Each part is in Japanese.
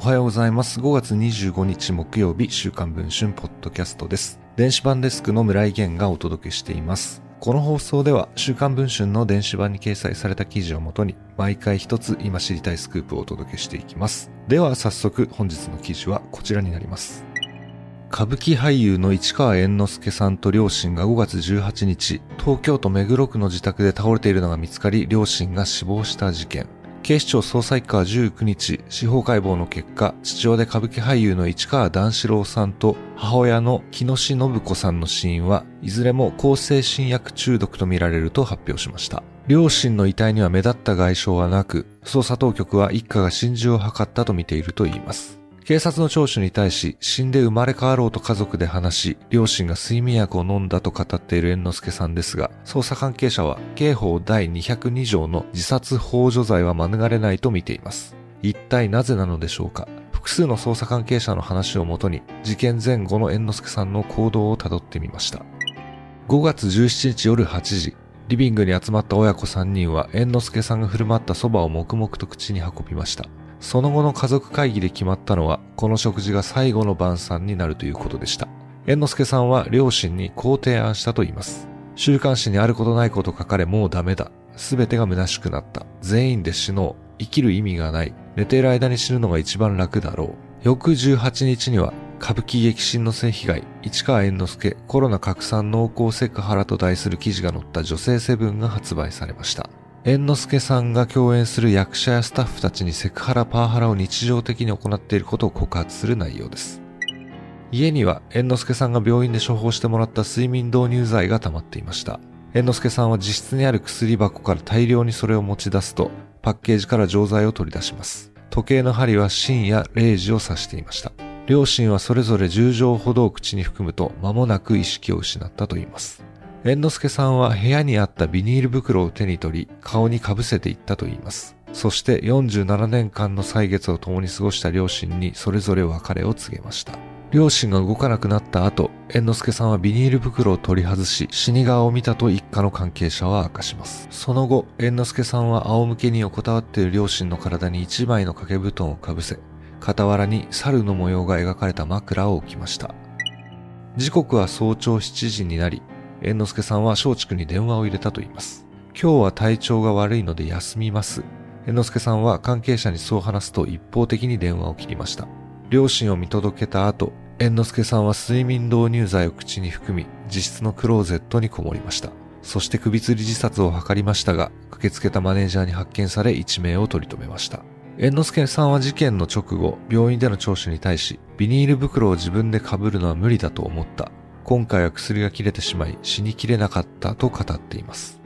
おはようございます。5月25日木曜日、週刊文春ポッドキャストです。電子版デスクの村井源がお届けしています。この放送では、週刊文春の電子版に掲載された記事をもとに、毎回一つ今知りたいスクープをお届けしていきます。では早速、本日の記事はこちらになります。歌舞伎俳優の市川猿之助さんと両親が5月18日、東京都目黒区の自宅で倒れているのが見つかり、両親が死亡した事件。警視庁捜査一課は19日、司法解剖の結果、父親で歌舞伎俳優の市川段四郎さんと母親の木野信子さんの死因は、いずれも向精神薬中毒とみられると発表しました。両親の遺体には目立った外傷はなく、捜査当局は一家が心中を図ったとみているといいます。警察の聴取に対し、死んで生まれ変わろうと家族で話し、両親が睡眠薬を飲んだと語っている猿之助さんですが、捜査関係者は、刑法第202条の自殺幇助罪は免れないと見ています。一体なぜなのでしょうか複数の捜査関係者の話をもとに、事件前後の猿之助さんの行動をたどってみました。5月17日夜8時、リビングに集まった親子3人は猿之助さんが振る舞った蕎麦を黙々と口に運びました。その後の家族会議で決まったのは、この食事が最後の晩餐になるということでした。猿之助さんは両親にこう提案したと言います。週刊誌にあることないこと書かれもうダメだ。すべてが虚しくなった。全員で死のう。生きる意味がない。寝ている間に死ぬのが一番楽だろう。翌18日には、歌舞伎激震の性被害、市川猿之助、コロナ拡散濃厚セクハラと題する記事が載った女性セブンが発売されました。猿之助さんが共演する役者やスタッフたちにセクハラパワハラを日常的に行っていることを告発する内容です。家には猿之助さんが病院で処方してもらった睡眠導入剤が溜まっていました。猿之助さんは自室にある薬箱から大量にそれを持ち出すと、パッケージから錠剤を取り出します。時計の針は深夜0時を指していました。両親はそれぞれ10錠ほどを口に含むと間もなく意識を失ったといいます。猿之助さんは部屋にあったビニール袋を手に取り、顔にかぶせていったといいます。そして47年間の歳月を共に過ごした両親にそれぞれ別れを告げました。両親が動かなくなった後、猿之助さんはビニール袋を取り外し、死に顔を見たと一家の関係者は明かします。その後、猿之助さんは仰向けに横たわっている両親の体に一枚の掛け布団をかぶせ、傍らに猿の模様が描かれた枕を置きました。時刻は早朝7時になり、猿之助さんは松竹に電話を入れたと言います。今日は体調が悪いので休みます。猿之助さんは関係者にそう話すと一方的に電話を切りました。両親を見届けた後、猿之助さんは睡眠導入剤を口に含み、自室のクローゼットにこもりました。そして首吊り自殺を図りましたが、駆けつけたマネージャーに発見され一命を取り留めました。猿之助さんは事件の直後、病院での聴取に対し、ビニール袋を自分で被るのは無理だと思った。今回は薬が切れてしまい死にきれなかったと語っています。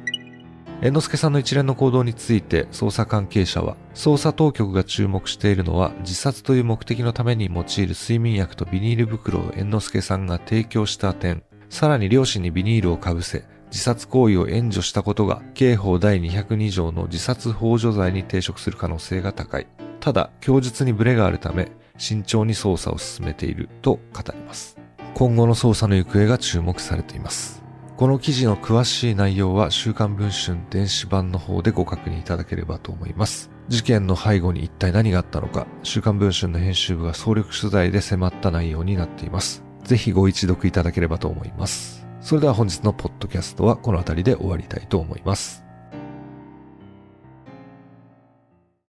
猿之助さんの一連の行動について捜査関係者は、捜査当局が注目しているのは自殺という目的のために用いる睡眠薬とビニール袋を猿之助さんが提供した点、さらに両親にビニールをかぶせ、自殺行為を援助したことが刑法第202条の自殺幇助罪に抵触する可能性が高い。ただ、供述にブレがあるため、慎重に捜査を進めていると語ります。今後の捜査の行方が注目されています。この記事の詳しい内容は週刊文春電子版の方でご確認いただければと思います。事件の背後に一体何があったのか、週刊文春の編集部が総力取材で迫った内容になっています。ぜひご一読いただければと思います。それでは本日のポッドキャストはこの辺りで終わりたいと思います。